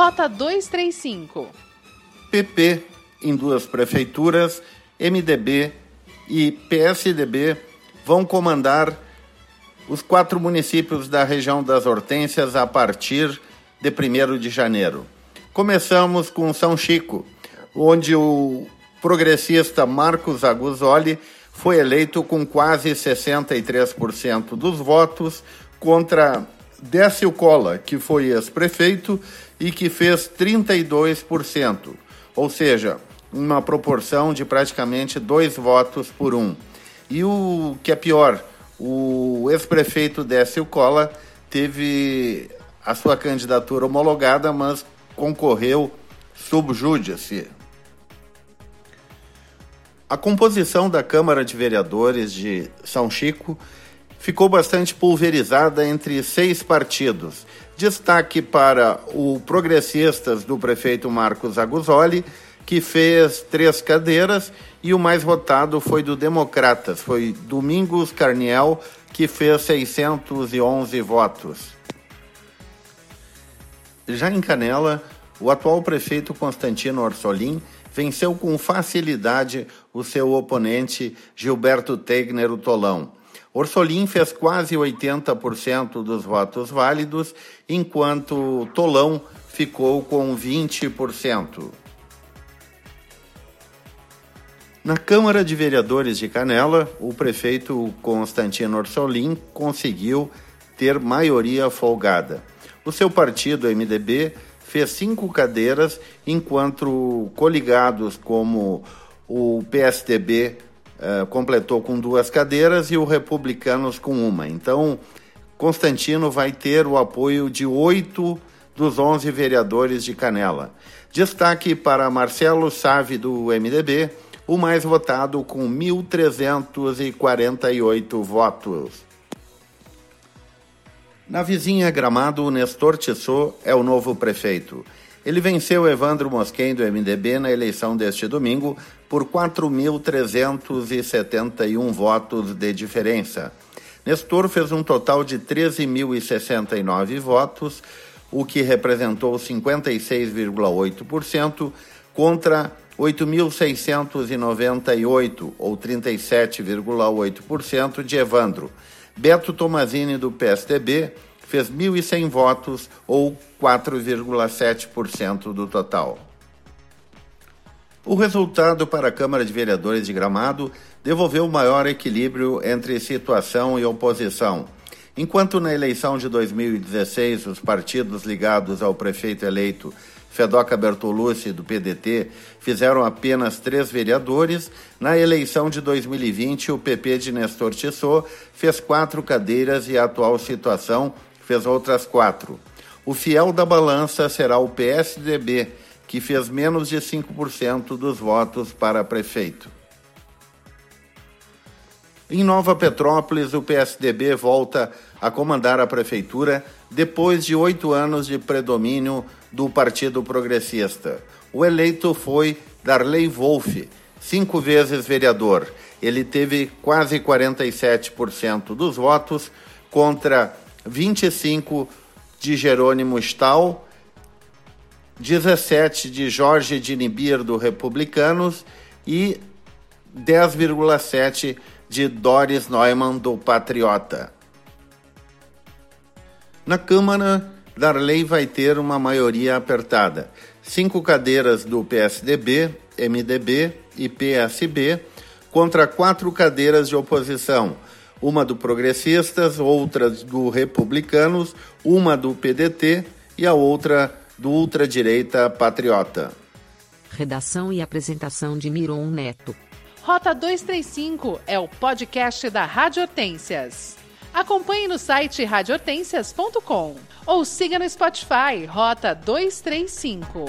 Rota 235. PP em duas prefeituras, MDB e PSDB vão comandar os quatro municípios da região das Hortênsias a partir de 1 de janeiro. Começamos com São Chico, onde o progressista Marcos Aguzoli foi eleito com quase 63% dos votos contra Décio Cola, que foi ex-prefeito e que fez 32%, ou seja, uma proporção de praticamente dois votos por um. E o que é pior, o ex-prefeito Décio Cola teve a sua candidatura homologada, mas concorreu subjúdice. A composição da Câmara de Vereadores de São Chico ficou bastante pulverizada entre seis partidos. Destaque para o Progressistas do prefeito Marcos Aguzoli, que fez três cadeiras, e o mais votado foi do Democratas, foi Domingos Carniel, que fez 611 votos. Já em Canela, o atual prefeito Constantino Orsolim venceu com facilidade o seu oponente Gilberto Tegner, o Tolão. Orsolim fez quase 80% dos votos válidos, enquanto Tolão ficou com 20%. Na Câmara de Vereadores de Canela, o prefeito Constantino Orsolim conseguiu ter maioria folgada. O seu partido, MDB, fez cinco cadeiras, enquanto coligados como o PSDB uh, completou com duas cadeiras e o Republicanos com uma. Então, Constantino vai ter o apoio de oito dos onze vereadores de Canela. Destaque para Marcelo Save, do MDB, o mais votado com 1.348 votos. Na vizinha Gramado, Nestor Tissot é o novo prefeito. Ele venceu Evandro Mosquen do MDB na eleição deste domingo por 4.371 votos de diferença. Nestor fez um total de 13.069 votos, o que representou 56,8% contra 8.698 ou 37,8% de Evandro. Beto Tomazini do PSDB fez 1.100 votos, ou 4,7% do total. O resultado para a Câmara de Vereadores de Gramado devolveu maior equilíbrio entre situação e oposição. Enquanto na eleição de 2016 os partidos ligados ao prefeito eleito Fedoca Bertolucci, do PDT, fizeram apenas três vereadores. Na eleição de 2020, o PP de Nestor Tissot fez quatro cadeiras e a atual situação fez outras quatro. O fiel da balança será o PSDB, que fez menos de 5% dos votos para prefeito. Em Nova Petrópolis, o PSDB volta a comandar a prefeitura depois de oito anos de predomínio do Partido Progressista. O eleito foi Darley Wolff, cinco vezes vereador. Ele teve quase 47% dos votos contra 25 de Jerônimo Stahl, 17 de Jorge de Nibir do Republicanos e 10,7 de Doris Neumann do Patriota. Na Câmara, Darley vai ter uma maioria apertada. Cinco cadeiras do PSDB, MDB e PSB contra quatro cadeiras de oposição uma do Progressistas, outra do Republicanos, uma do PDT e a outra do ultradireita Patriota. Redação e apresentação de Miron Neto. Rota 235 é o podcast da Rádio Hortências. Acompanhe no site radiohortências.com ou siga no Spotify Rota 235.